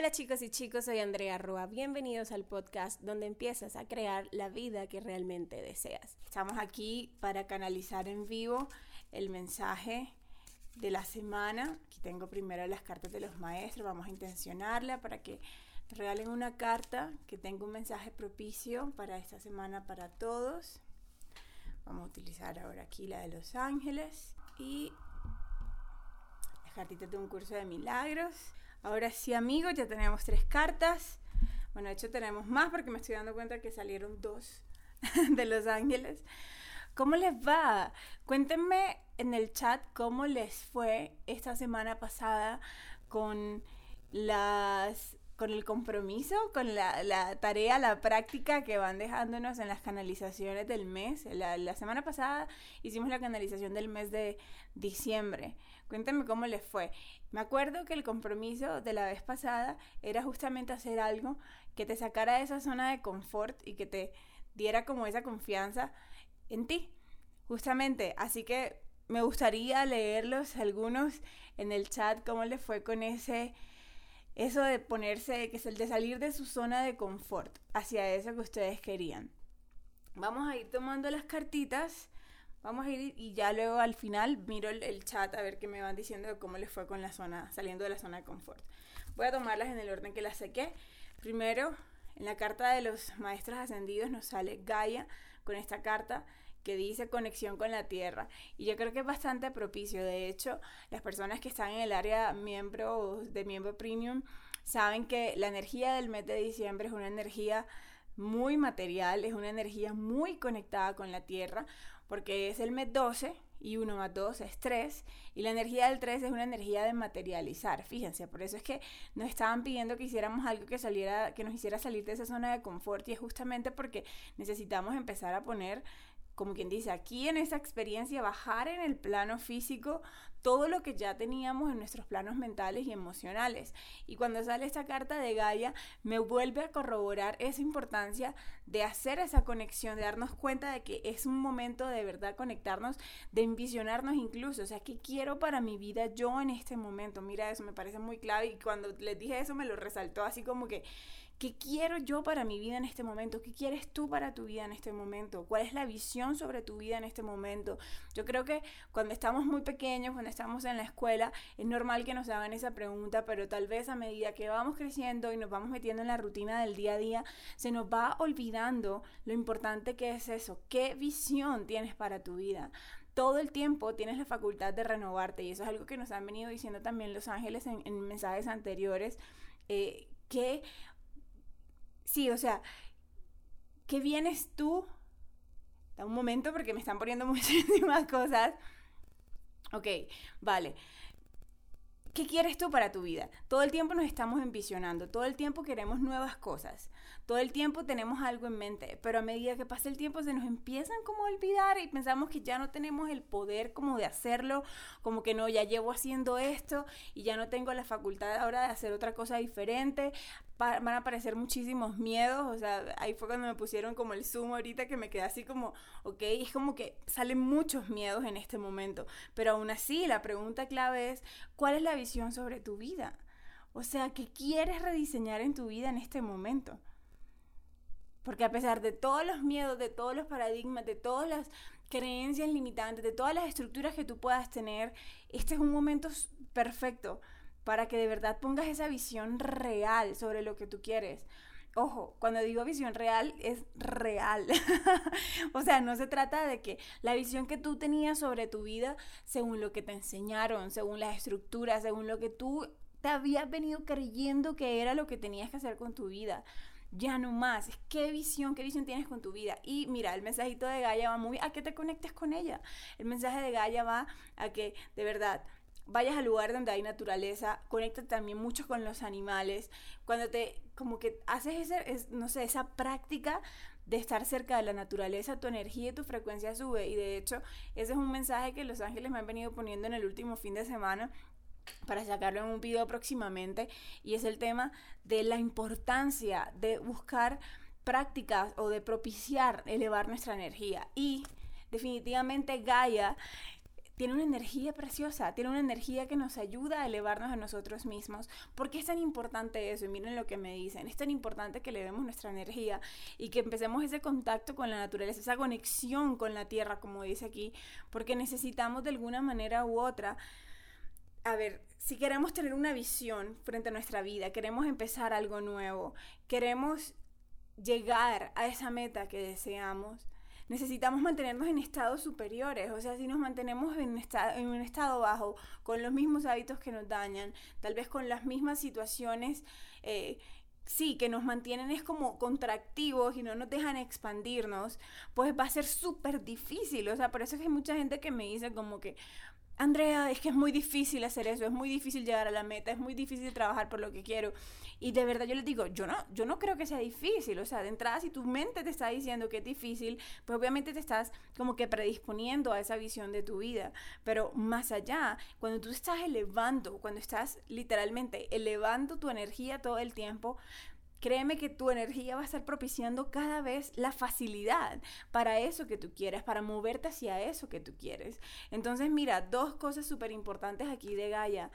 Hola chicos y chicos, soy Andrea Rua. Bienvenidos al podcast donde empiezas a crear la vida que realmente deseas. Estamos aquí para canalizar en vivo el mensaje de la semana. Aquí tengo primero las cartas de los maestros. Vamos a intencionarla para que regalen una carta que tenga un mensaje propicio para esta semana para todos. Vamos a utilizar ahora aquí la de los ángeles y las cartitas de un curso de milagros. Ahora sí, amigos, ya tenemos tres cartas. Bueno, de hecho tenemos más porque me estoy dando cuenta que salieron dos de Los Ángeles. ¿Cómo les va? Cuéntenme en el chat cómo les fue esta semana pasada con las con el compromiso, con la, tarea, la práctica que van dejándonos en las canalizaciones del mes. La, la, semana pasada hicimos la canalización del mes de diciembre. Cuéntenme cómo les fue. Me acuerdo que el compromiso de la vez pasada era justamente hacer algo que te sacara de esa zona de confort y que te diera como esa confianza en ti. Justamente, así que me gustaría leerlos algunos en el chat cómo les fue con ese eso de ponerse, que es el de salir de su zona de confort hacia eso que ustedes querían. Vamos a ir tomando las cartitas, vamos a ir y ya luego al final miro el, chat a ver qué me van diciendo cómo les fue con la zona, saliendo de la zona de confort. Voy a tomarlas en el orden que las saqué. Primero, en la carta de los maestros ascendidos nos sale Gaia con esta carta que dice conexión con la tierra. Y yo creo que es bastante propicio. De hecho, las personas que están en el área miembro de miembro premium saben que la energía del mes de diciembre es una energía muy material, es una energía muy conectada con la tierra, porque es el mes 12 y 1 más 2 es 3 y la energía del 3 es una energía de materializar, fíjense, por eso es que nos estaban pidiendo que hiciéramos algo que saliera que nos hiciera salir de esa zona de confort y es justamente porque necesitamos empezar a poner como quien dice, aquí en esa experiencia, bajar en el plano físico todo lo que ya teníamos en nuestros planos mentales y emocionales. Y cuando sale esta carta de Gaia, me vuelve a corroborar esa importancia de hacer esa conexión, de darnos cuenta de que es un momento de verdad conectarnos, de envisionarnos incluso, o sea, ¿qué quiero para mi vida yo en este momento? Mira, eso me parece muy clave y cuando les dije eso me lo resaltó así como que ¿Qué quiero yo para mi vida en este momento? ¿Qué quieres tú para tu vida en este momento? ¿Cuál es la visión sobre tu vida en este momento? Yo creo que cuando estamos muy pequeños, cuando estamos en la escuela, es normal que nos hagan esa pregunta, pero tal vez a medida que vamos creciendo y nos vamos metiendo en la rutina del día a día, se nos va olvidando lo importante que es eso. ¿Qué visión tienes para tu vida? todo el tiempo tienes la facultad de renovarte y eso es algo que nos han venido diciendo también los ángeles en, mensajes anteriores, eh, que Sí, o sea, ¿qué vienes tú? Da un momento porque me están poniendo muchísimas cosas. Ok, vale. ¿Qué quieres tú para tu vida? Todo el tiempo nos estamos envisionando, todo el tiempo queremos nuevas cosas, todo el tiempo tenemos algo en mente, pero a medida que pasa el tiempo se nos empiezan como a olvidar y pensamos que ya no tenemos el poder como de hacerlo, como que no, ya llevo haciendo esto y ya no tengo la facultad ahora de hacer otra cosa diferente, van a aparecer muchísimos miedos, o sea, ahí fue cuando me pusieron como el zoom ahorita que me quedé así como, ok, es como que salen muchos miedos en este momento, pero aún así la pregunta clave es, ¿cuál es la visión sobre tu vida? O sea, ¿qué quieres rediseñar en tu vida en este momento? Porque a pesar de todos los miedos, de todos los paradigmas, de todas las creencias limitantes, de todas las estructuras que tú puedas tener, este es un momento perfecto para que de verdad pongas esa visión real sobre lo que tú quieres. Ojo, cuando digo visión real, es real. o sea, no se trata de que la visión que tú tenías sobre tu vida, según lo que te enseñaron, según las estructuras, según lo que tú te habías venido creyendo que era lo que tenías que hacer con tu vida. Ya no más. ¿Qué visión, qué visión tienes con tu vida? Y mira, el mensajito de Gaia va muy a que te conectes con ella. El mensaje de Gaia va a que de verdad vayas al lugar donde hay naturaleza, conecta también mucho con los animales, cuando te, como que haces ese, no sé, esa práctica de estar cerca de la naturaleza, tu energía y tu frecuencia sube. Y de hecho, ese es un mensaje que los ángeles me han venido poniendo en el último fin de semana para sacarlo en un video próximamente. Y es el tema de la importancia de buscar prácticas o de propiciar elevar nuestra energía. Y definitivamente Gaia tiene una energía preciosa, tiene una energía que nos ayuda a elevarnos a nosotros mismos. ¿Por qué es tan importante eso? Y miren lo que me dicen, es tan importante que elevemos nuestra energía y que empecemos ese contacto con la naturaleza, esa conexión con la tierra, como dice aquí, porque necesitamos de alguna manera u otra a ver, si queremos tener una visión frente a nuestra vida, queremos empezar algo nuevo, queremos llegar a esa meta que deseamos, necesitamos mantenernos en estados superiores. O sea, si nos mantenemos en, en un estado bajo, con los mismos hábitos que nos dañan, tal vez con las mismas situaciones, eh, sí, que nos mantienen es como contractivos y no nos dejan expandirnos, pues va a ser súper difícil. O sea, por eso es que hay mucha gente que me dice como que, Andrea, es que es muy difícil hacer eso, es muy difícil llegar a la meta, es muy difícil trabajar por lo que quiero. Y de verdad yo les digo, yo no, yo no creo que sea difícil. O sea, de entrada, si tu mente te está diciendo que es difícil, pues obviamente te estás como que predisponiendo a esa visión de tu vida. Pero más allá, cuando tú estás elevando, cuando estás literalmente elevando tu energía todo el tiempo, créeme que tu energía va a estar propiciando cada vez la facilidad para eso que tú quieres, para moverte hacia eso que tú quieres. Entonces, mira, dos cosas súper importantes aquí de Gaia.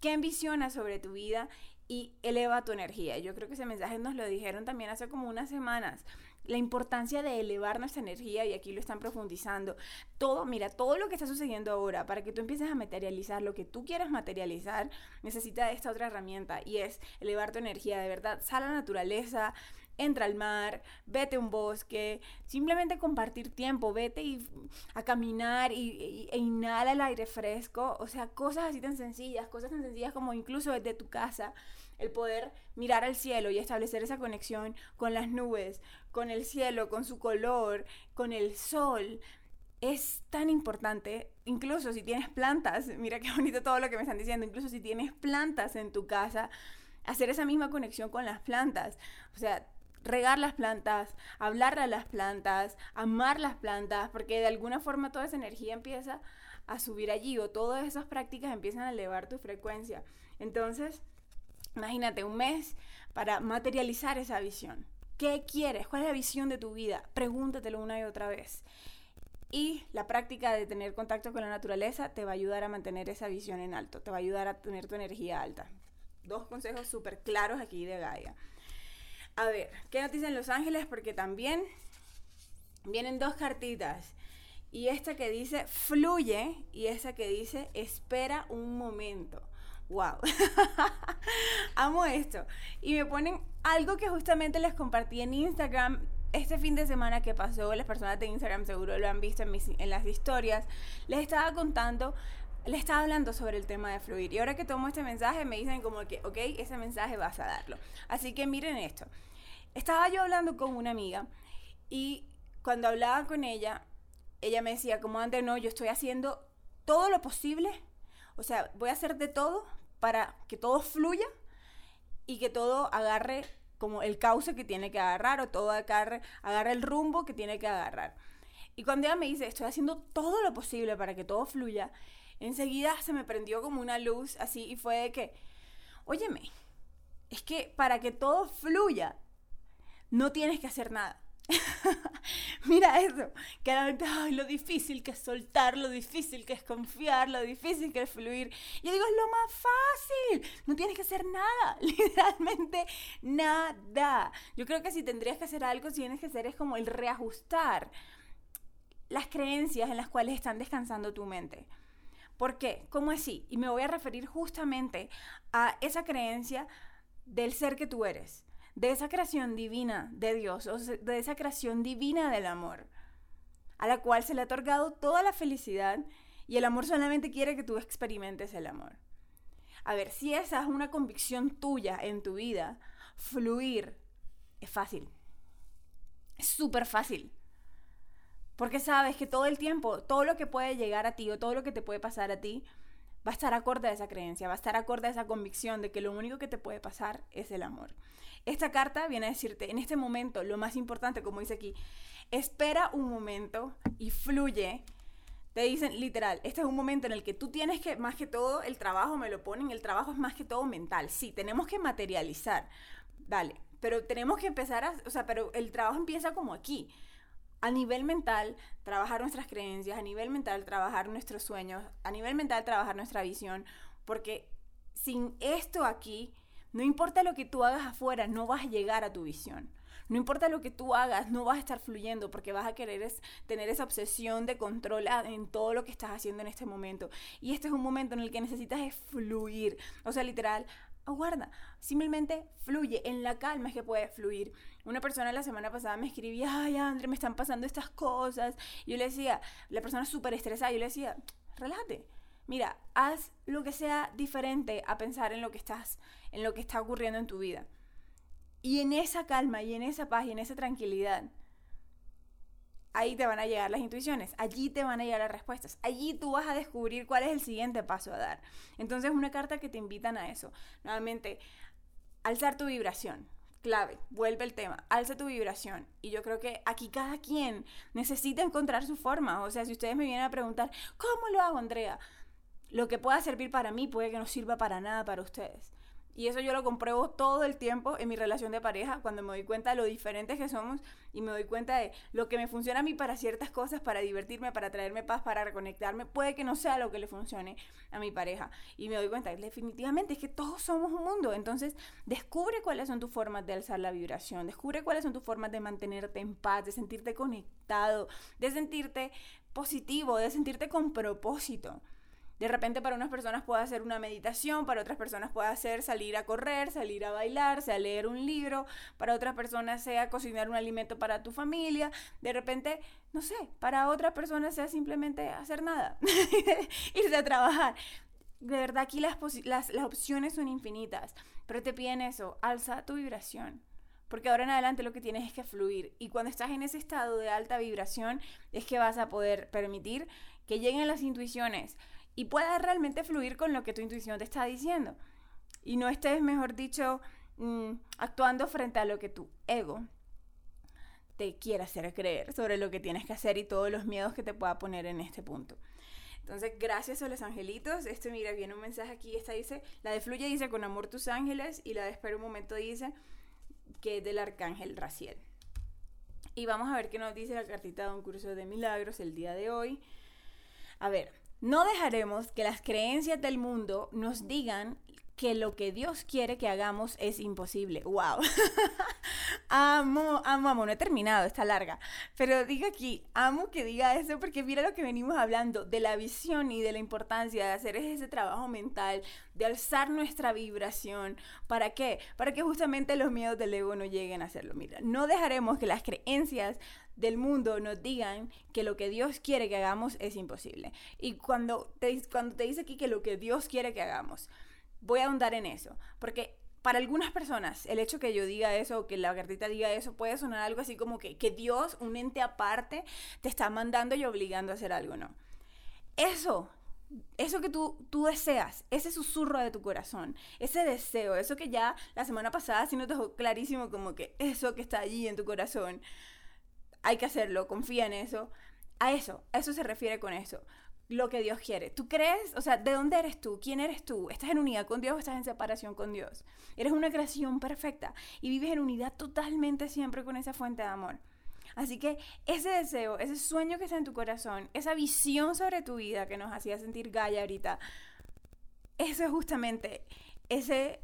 ¿Qué ambicionas sobre tu vida? Y eleva tu energía. Yo creo que ese mensaje nos lo dijeron también hace como unas semanas la importancia de elevar nuestra energía y aquí lo están profundizando. Todo, mira, todo lo que está sucediendo ahora, para que tú empieces a materializar lo que tú quieras materializar, necesita esta otra herramienta y es elevar tu energía, de verdad, sal a la naturaleza, entra al mar, vete a un bosque, simplemente compartir tiempo, vete y, a caminar y, e inhala el aire fresco, o sea, cosas así tan sencillas, cosas tan sencillas como incluso desde tu casa, el poder mirar al cielo y establecer esa conexión con las nubes, con el cielo, con su color, con el sol. Es tan importante, incluso si tienes plantas, mira qué bonito todo lo que me están diciendo, incluso si tienes plantas en tu casa, hacer esa misma conexión con las plantas. O sea, regar las plantas, hablarle a las plantas, amar las plantas, porque de alguna forma toda esa energía empieza a subir allí o todas esas prácticas empiezan a elevar tu frecuencia. Entonces, imagínate un mes para materializar esa visión. ¿Qué quieres? ¿Cuál es la visión de tu vida? Pregúntatelo una y otra vez. Y la práctica de tener contacto con la naturaleza te va a ayudar a mantener esa visión en alto, te va a ayudar a tener tu energía alta. Dos consejos súper claros aquí de Gaia. A ver, ¿qué nos dicen Los Ángeles? Porque también vienen dos cartitas. Y esta que dice fluye y esta que dice espera un momento. ¡Wow! Amo esto. Y me ponen algo que justamente les compartí en Instagram este fin de semana que pasó. Las personas de Instagram seguro lo han visto en, en las historias. Les estaba contando le estaba hablando sobre el tema de fluir. Y ahora que tomo este mensaje me dicen como que, ok, ese mensaje vas a darlo. Así que miren esto. Estaba yo hablando con una amiga y cuando hablaba con ella, ella me decía, como antes, no, yo estoy haciendo todo lo posible. O sea, voy a hacer de todo para que todo fluya y que todo agarre como el cauce que tiene que agarrar o todo agarre, agarre el rumbo que tiene que agarrar. Y cuando ella me dice, estoy haciendo todo lo posible para que todo fluya, enseguida se me prendió como una luz así y fue de que, óyeme, es que para que todo fluya, no tienes que hacer nada. Mira eso, que ay, lo difícil que es soltar, lo difícil que es confiar, lo difícil que es fluir. Yo digo, es lo más fácil, no tienes que hacer nada, literalmente nada. Yo creo que si tendrías que hacer algo, si tienes que hacer es como el reajustar las creencias en las cuales están descansando tu mente. ¿Por qué? ¿Cómo así? Y me voy a referir justamente a esa creencia del ser que tú eres de esa creación divina de Dios, o de esa creación divina del amor, a la cual se le ha otorgado toda la felicidad y el amor solamente quiere que tú experimentes el amor. A ver, si esa es una convicción tuya en tu vida, fluir es fácil. Es súper fácil. Porque sabes que todo el tiempo, todo lo que puede llegar a ti o todo lo que te puede pasar a ti, va a estar acorde a esa creencia, va a estar acorde a esa convicción de que lo único que te puede pasar es el amor. Esta carta viene a decirte, en este momento, lo más importante, como dice aquí, espera un momento y fluye. Te dicen literal, este es un momento en el que tú tienes que, más que todo, el trabajo me lo ponen, el trabajo es más que todo mental. Sí, tenemos que materializar, dale, pero tenemos que empezar a, o sea, pero el trabajo empieza como aquí. A nivel mental, trabajar nuestras creencias, a nivel mental, trabajar nuestros sueños, a nivel mental, trabajar nuestra visión, porque sin esto aquí, no importa lo que tú hagas afuera, no vas a llegar a tu visión. No importa lo que tú hagas, no vas a estar fluyendo porque vas a querer es, tener esa obsesión de control en todo lo que estás haciendo en este momento. Y este es un momento en el que necesitas es fluir. O sea, literal, aguarda, simplemente fluye, en la calma es que puedes fluir. Una persona la semana pasada me escribía, ay André, me están pasando estas cosas. Yo le decía, la persona súper estresada, yo le decía, relájate. Mira, haz lo que sea diferente a pensar en lo que estás, en lo que está ocurriendo en tu vida. Y en esa calma y en esa paz y en esa tranquilidad, ahí te van a llegar las intuiciones, allí te van a llegar las respuestas, allí tú vas a descubrir cuál es el siguiente paso a dar. Entonces, una carta que te invitan a eso. Nuevamente, alzar tu vibración. Clave, vuelve el tema, alza tu vibración. Y yo creo que aquí cada quien necesita encontrar su forma. O sea, si ustedes me vienen a preguntar, ¿cómo lo hago, Andrea? Lo que pueda servir para mí puede que no sirva para nada para ustedes. Y eso yo lo compruebo todo el tiempo en mi relación de pareja, cuando me doy cuenta de lo diferentes que somos y me doy cuenta de lo que me funciona a mí para ciertas cosas, para divertirme, para traerme paz, para reconectarme, puede que no sea lo que le funcione a mi pareja. Y me doy cuenta, definitivamente, es que todos somos un mundo. Entonces, descubre cuáles son tus formas de alzar la vibración, descubre cuáles son tus formas de mantenerte en paz, de sentirte conectado, de sentirte positivo, de sentirte con propósito. De repente para unas personas puede hacer una meditación, para otras personas puede hacer salir a correr, salir a bailar, sea leer un libro, para otras personas sea cocinar un alimento para tu familia, de repente, no sé, para otras personas sea simplemente hacer nada, irse a trabajar. De verdad aquí las, las, las opciones son infinitas, pero te piden eso, alza tu vibración. Porque ahora en adelante lo que tienes es que fluir. Y cuando estás en ese estado de alta vibración, es que vas a poder permitir que lleguen las intuiciones, y puedas realmente fluir con lo que tu intuición te está diciendo. Y no estés, mejor dicho, mm, actuando frente a lo que tu ego te quiere hacer creer sobre lo que tienes que hacer y todos los miedos que te pueda poner en este punto. Entonces, gracias a los angelitos. Este, mira, viene un mensaje aquí. Esta dice, la de Fluye dice, con amor tus ángeles. Y la de Espera un momento dice, que es del arcángel Raciel. Y vamos a ver qué nos dice la cartita de un curso de milagros el día de hoy. A ver, no dejaremos que las creencias del mundo nos digan que lo que Dios quiere que hagamos es imposible. ¡Wow! amo, amo, amo. No he terminado, está larga. Pero digo aquí, amo que diga eso porque mira lo que venimos hablando de la visión y de la importancia de hacer ese trabajo mental, de alzar nuestra vibración. ¿Para qué? Para que justamente los miedos del ego no lleguen a hacerlo. Mira, no dejaremos que las creencias del mundo nos digan que lo que Dios quiere que hagamos es imposible. Y cuando te, cuando te dice aquí que lo que Dios quiere que hagamos, voy a ahondar en eso, porque para algunas personas el hecho que yo diga eso o que la cartita diga eso puede sonar algo así como que, que Dios, un ente aparte, te está mandando y obligando a hacer algo, ¿no? Eso eso que tú, tú deseas, ese susurro de tu corazón, ese deseo, eso que ya la semana pasada sí nos dejó clarísimo como que eso que está allí en tu corazón, hay que hacerlo, confía en eso. A eso, a eso se refiere con eso. Lo que Dios quiere. ¿Tú crees? O sea, ¿de dónde eres tú? ¿Quién eres tú? ¿Estás en unidad con Dios o estás en separación con Dios? Eres una creación perfecta y vives en unidad totalmente siempre con esa fuente de amor. Así que ese deseo, ese sueño que está en tu corazón, esa visión sobre tu vida que nos hacía sentir Gaia ahorita, eso es justamente ese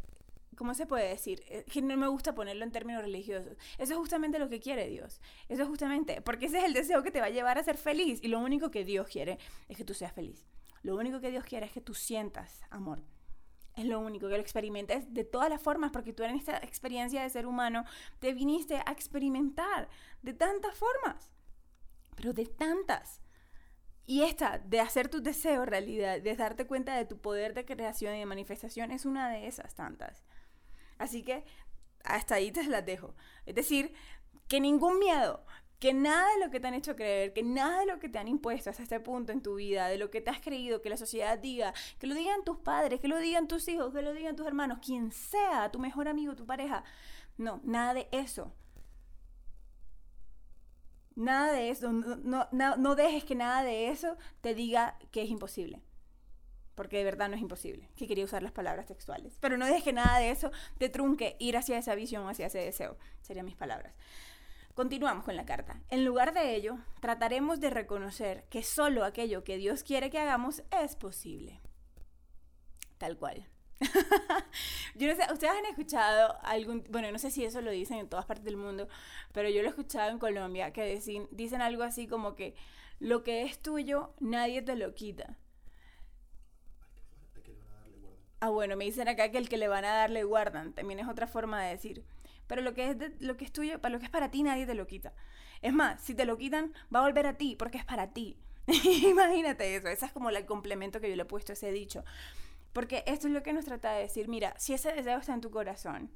¿cómo se puede decir? Eh, que no me gusta ponerlo en términos religiosos. Eso es justamente lo que quiere Dios. Eso es justamente, porque ese es el deseo que te va a llevar a ser feliz. Y lo único que Dios quiere es que tú seas feliz. Lo único que Dios quiere es que tú sientas amor. Es lo único, que lo experimentes de todas las formas, porque tú en esta experiencia de ser humano te viniste a experimentar de tantas formas, pero de tantas. Y esta, de hacer tus deseos realidad, de darte cuenta de tu poder de creación y de manifestación, es una de esas tantas. Así que hasta ahí te las dejo. Es decir, que ningún miedo, que nada de lo que te han hecho creer, que nada de lo que te han impuesto hasta este punto en tu vida, de lo que te has creído, que la sociedad diga, que lo digan tus padres, que lo digan tus hijos, que lo digan tus hermanos, quien sea, tu mejor amigo, tu pareja. No, nada de eso. Nada de eso, no, no, no dejes que nada de eso te diga que es imposible porque de verdad no es imposible, que quería usar las palabras textuales. Pero no dejes que nada de eso te trunque ir hacia esa visión, hacia ese deseo, serían mis palabras. Continuamos con la carta. En lugar de ello, trataremos de reconocer que solo aquello que Dios quiere que hagamos es posible. Tal cual. yo no sé, ustedes han escuchado algún, bueno, no sé si eso lo dicen en todas partes del mundo, pero yo lo he escuchado en Colombia, que dicen, dicen algo así como que lo que es tuyo, nadie te lo quita. Ah, bueno, me dicen acá que el que le van a dar le guardan, también es otra forma de decir. Pero lo que es lo que es tuyo, para lo que es para ti, nadie te lo quita. Es más, si te lo quitan, va a volver a ti, porque es para ti. Imagínate eso, ese es como el complemento que yo le he puesto a ese dicho. Porque esto es lo que nos trata de decir, mira, si ese deseo está en tu corazón,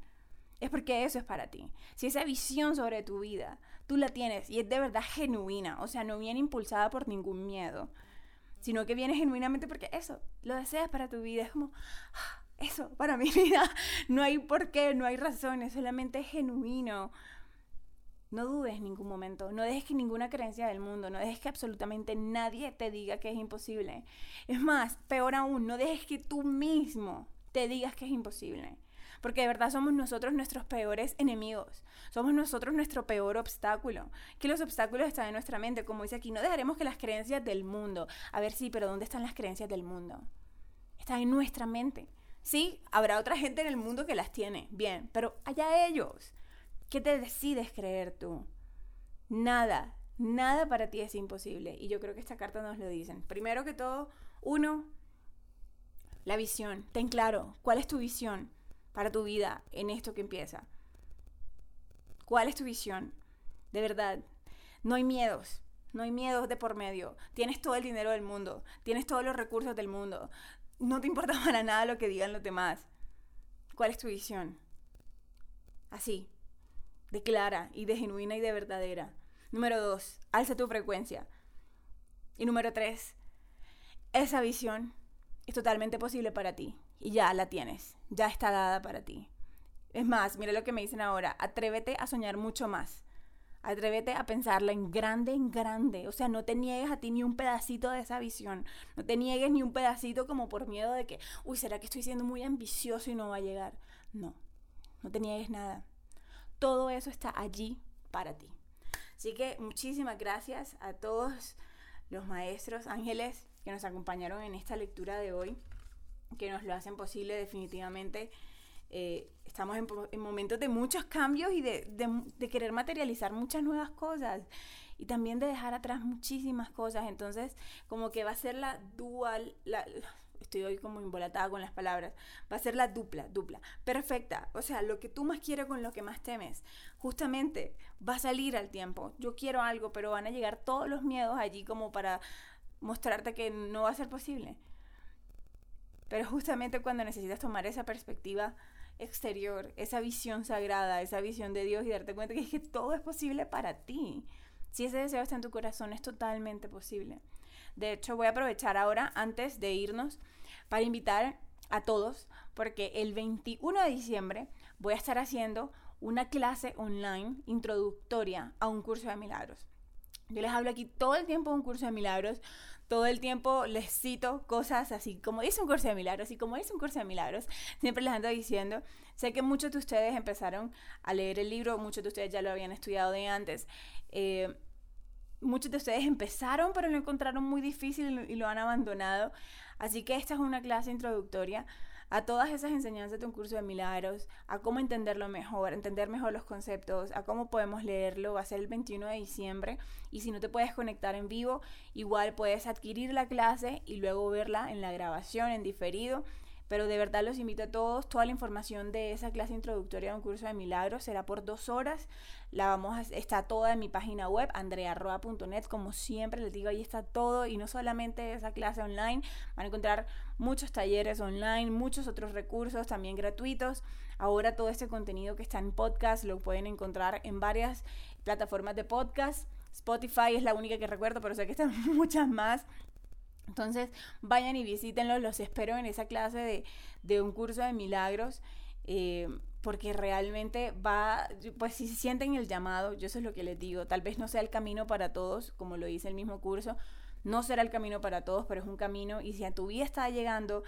es porque eso es para ti. Si esa visión sobre tu vida, tú la tienes y es de verdad genuina, o sea, no viene impulsada por ningún miedo, sino que viene genuinamente porque eso, lo deseas para tu vida, es como, ah, eso, para mi vida, no hay por qué, no hay razones, solamente es genuino. No dudes en ningún momento, no dejes que ninguna creencia del mundo, no dejes que absolutamente nadie te diga que es imposible. Es más, peor aún, no dejes que tú mismo te digas que es imposible. Porque de verdad somos nosotros nuestros peores enemigos. Somos nosotros nuestro peor obstáculo. Que los obstáculos están en nuestra mente. Como dice aquí, no dejaremos que las creencias del mundo. A ver, sí, pero ¿dónde están las creencias del mundo? Están en nuestra mente. Sí, habrá otra gente en el mundo que las tiene. Bien, pero allá ellos. ¿Qué te decides creer tú? Nada, nada para ti es imposible. Y yo creo que esta carta nos lo dicen. Primero que todo, uno, la visión. Ten claro, ¿cuál es tu visión para tu vida en esto que empieza? ¿Cuál es tu visión? De verdad, no hay miedos. No hay miedos de por medio. Tienes todo el dinero del mundo. Tienes todos los recursos del mundo. No te importa para nada lo que digan los demás. ¿Cuál es tu visión? Así, de clara y de genuina y de verdadera. Número dos, alza tu frecuencia. Y número tres, esa visión es totalmente posible para ti y ya la tienes, ya está dada para ti. Es más, mira lo que me dicen ahora, atrévete a soñar mucho más. Atrévete a pensarla en grande, en grande. O sea, no te niegues a ti ni un pedacito de esa visión. No te niegues ni un pedacito como por miedo de que, uy, ¿será que estoy siendo muy ambicioso y no va a llegar? No, no te niegues nada todo eso está allí para ti. Así que muchísimas gracias a todos los maestros ángeles que nos acompañaron en esta lectura de hoy, que nos lo hacen posible definitivamente. Eh, estamos en, momentos de muchos cambios y de, querer materializar muchas nuevas cosas y también de dejar atrás muchísimas cosas. Entonces, como que va a ser la dual, estoy hoy como embolatada con las palabras, va a ser la dupla, dupla, perfecta, o sea, lo que tú más quieres con lo que más temes, justamente va a salir al tiempo, yo quiero algo, pero van a llegar todos los miedos allí como para mostrarte que no va a ser posible. Pero justamente cuando necesitas tomar esa perspectiva exterior, esa visión sagrada, esa visión de Dios y darte cuenta que, es que todo es posible para ti. Si ese deseo está en tu corazón, es totalmente posible. De hecho, voy a aprovechar ahora, antes de irnos, para invitar a todos, porque el 21 de diciembre voy a estar haciendo una clase online introductoria a un curso de milagros. Yo les hablo aquí todo el tiempo de un curso de milagros, todo el tiempo les cito cosas así, como dice un curso de milagros y como dice un curso de milagros, siempre les ando diciendo, sé que muchos de ustedes empezaron a leer el libro, muchos de ustedes ya lo habían estudiado de antes. Eh, muchos de ustedes empezaron, pero lo encontraron muy difícil y lo han abandonado. Así que esta es una clase introductoria a todas esas enseñanzas de un curso de milagros, a cómo entenderlo mejor, entender mejor los conceptos, a cómo podemos leerlo. Va a ser el 21 de diciembre y si no te puedes conectar en vivo, igual puedes adquirir la clase y luego verla en la grabación, en diferido. Pero de verdad los invito a todos. Toda la información de esa clase introductoria de un curso de milagros será por dos horas. La vamos está toda en mi página web, andrearroa.net. Como siempre les digo, ahí está todo. Y no solamente esa clase online, van a encontrar muchos talleres online, muchos otros recursos también gratuitos. Ahora todo este contenido que está en podcast lo pueden encontrar en varias plataformas de podcast. Spotify es la única que recuerdo, pero sé que están muchas más. Entonces, vayan y visítenlo, los espero en esa clase de, un curso de milagros, eh, porque realmente va, pues si sienten el llamado, yo eso es lo que les digo, tal vez no sea el camino para todos, como lo dice el mismo curso, no será el camino para todos, pero es un camino y si a tu vida está llegando,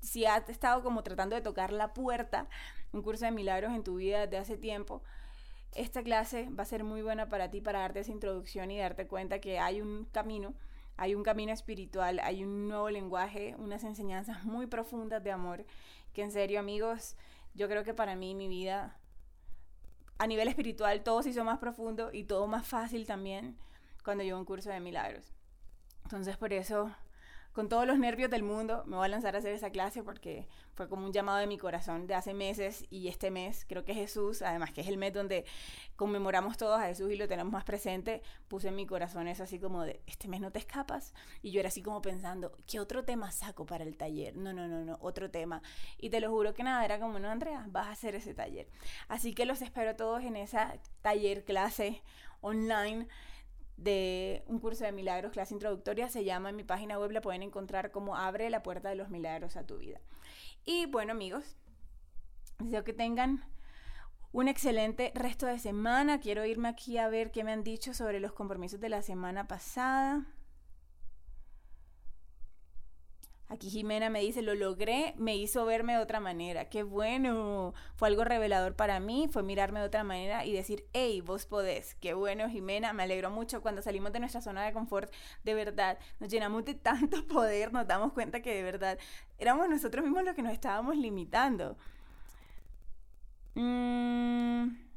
si has estado como tratando de tocar la puerta, un curso de milagros en tu vida desde hace tiempo, esta clase va a ser muy buena para ti para darte esa introducción y darte cuenta que hay un camino, hay un camino espiritual, hay un nuevo lenguaje, unas enseñanzas muy profundas de amor, que en serio amigos, yo creo que para mí mi vida a nivel espiritual todo se hizo más profundo y todo más fácil también cuando llevo un curso de milagros. Entonces por eso con todos los nervios del mundo, me voy a lanzar a hacer esa clase porque fue como un llamado de mi corazón de hace meses y este mes, creo que Jesús, además que es el mes donde conmemoramos todos a Jesús y lo tenemos más presente, puse en mi corazón eso así como de, este mes no te escapas. Y yo era así como pensando, ¿qué otro tema saco para el taller? No, no, no, no, otro tema. Y te lo juro que nada, era como, no, Andrea, vas a hacer ese taller. Así que los espero todos en esa taller clase online de un curso de milagros, clase introductoria, se llama en mi página web, la pueden encontrar como Abre la puerta de los milagros a tu vida. Y bueno amigos, deseo que tengan un excelente resto de semana. Quiero irme aquí a ver qué me han dicho sobre los compromisos de la semana pasada. Aquí Jimena me dice, lo logré, me hizo verme de otra manera. Qué bueno. Fue algo revelador para mí, fue mirarme de otra manera y decir, hey, vos podés. Qué bueno, Jimena. Me alegro mucho cuando salimos de nuestra zona de confort. De verdad, nos llenamos de tanto poder, nos damos cuenta que de verdad éramos nosotros mismos los que nos estábamos limitando. Mmm...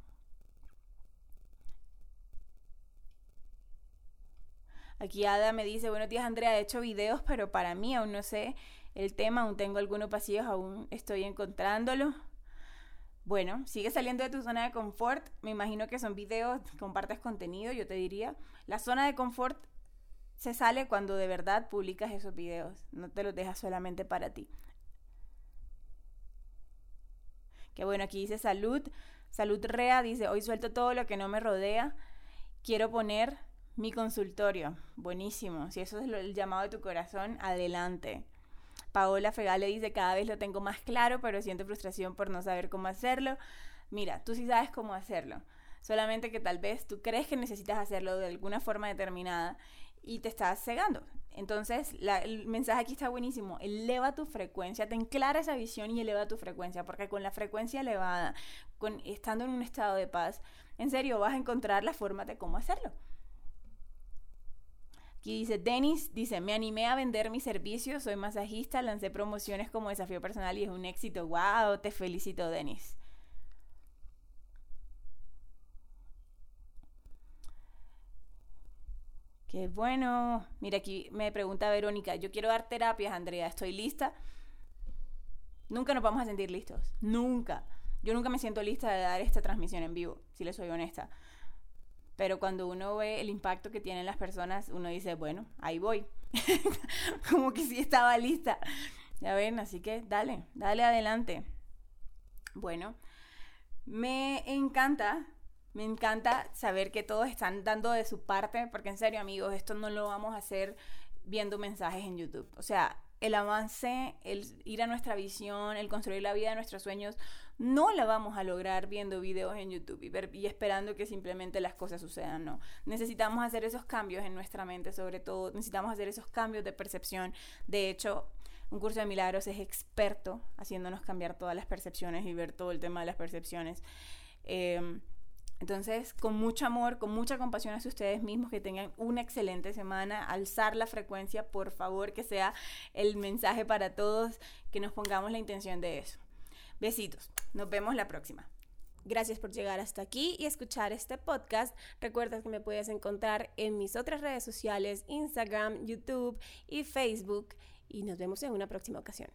Aquí Ada me dice, buenos días Andrea, he hecho videos, pero para mí aún no sé el tema, aún tengo algunos pasillos, aún estoy encontrándolo. Bueno, sigue saliendo de tu zona de confort. Me imagino que son videos, compartes contenido, yo te diría. La zona de confort se sale cuando de verdad publicas esos videos. No te los dejas solamente para ti. Qué bueno, aquí dice salud. Salud Rea dice, hoy suelto todo lo que no me rodea. Quiero poner mi consultorio, buenísimo. Si eso es el llamado de tu corazón, adelante. Paola Fegale dice, cada vez lo tengo más claro, pero siento frustración por no saber cómo hacerlo. Mira, tú sí sabes cómo hacerlo. Solamente que tal vez tú crees que necesitas hacerlo de alguna forma determinada y te estás cegando. Entonces, el mensaje aquí está buenísimo. Eleva tu frecuencia, ten clara esa visión y eleva tu frecuencia, porque con la frecuencia elevada, con, estando en un estado de paz, en serio vas a encontrar la forma de cómo hacerlo. Aquí dice, Denis, dice, me animé a vender mis servicios, soy masajista, lancé promociones como desafío personal y es un éxito. ¡Wow! Te felicito, Denis. Qué bueno. Mira, aquí me pregunta Verónica, yo quiero dar terapias, Andrea, ¿estoy lista? Nunca nos vamos a sentir listos. Nunca. Yo nunca me siento lista de dar esta transmisión en vivo, si le soy honesta. Pero cuando uno ve el impacto que tienen las personas, uno dice, bueno, ahí voy. Como que sí estaba lista. Ya ven, así que dale, dale adelante. Bueno, me encanta, me encanta saber que todos están dando de su parte, porque en serio amigos, esto no lo vamos a hacer viendo mensajes en YouTube. O sea, el avance, el ir a nuestra visión, el construir la vida de nuestros sueños, no la vamos a lograr viendo videos en YouTube y, esperando que simplemente las cosas sucedan, no. Necesitamos hacer esos cambios en nuestra mente, sobre todo, necesitamos hacer esos cambios de percepción. De hecho, un curso de milagros es experto haciéndonos cambiar todas las percepciones y ver todo el tema de las percepciones. Em, entonces, con mucho amor, con mucha compasión hacia ustedes mismos, que tengan una excelente semana, alzar la frecuencia, por favor, que sea el mensaje para todos, que nos pongamos la intención de eso. Besitos. Nos vemos la próxima. Gracias por llegar hasta aquí y escuchar este podcast. Recuerda que me puedes encontrar en mis otras redes sociales, Instagram, YouTube y Facebook. Y nos vemos en una próxima ocasión.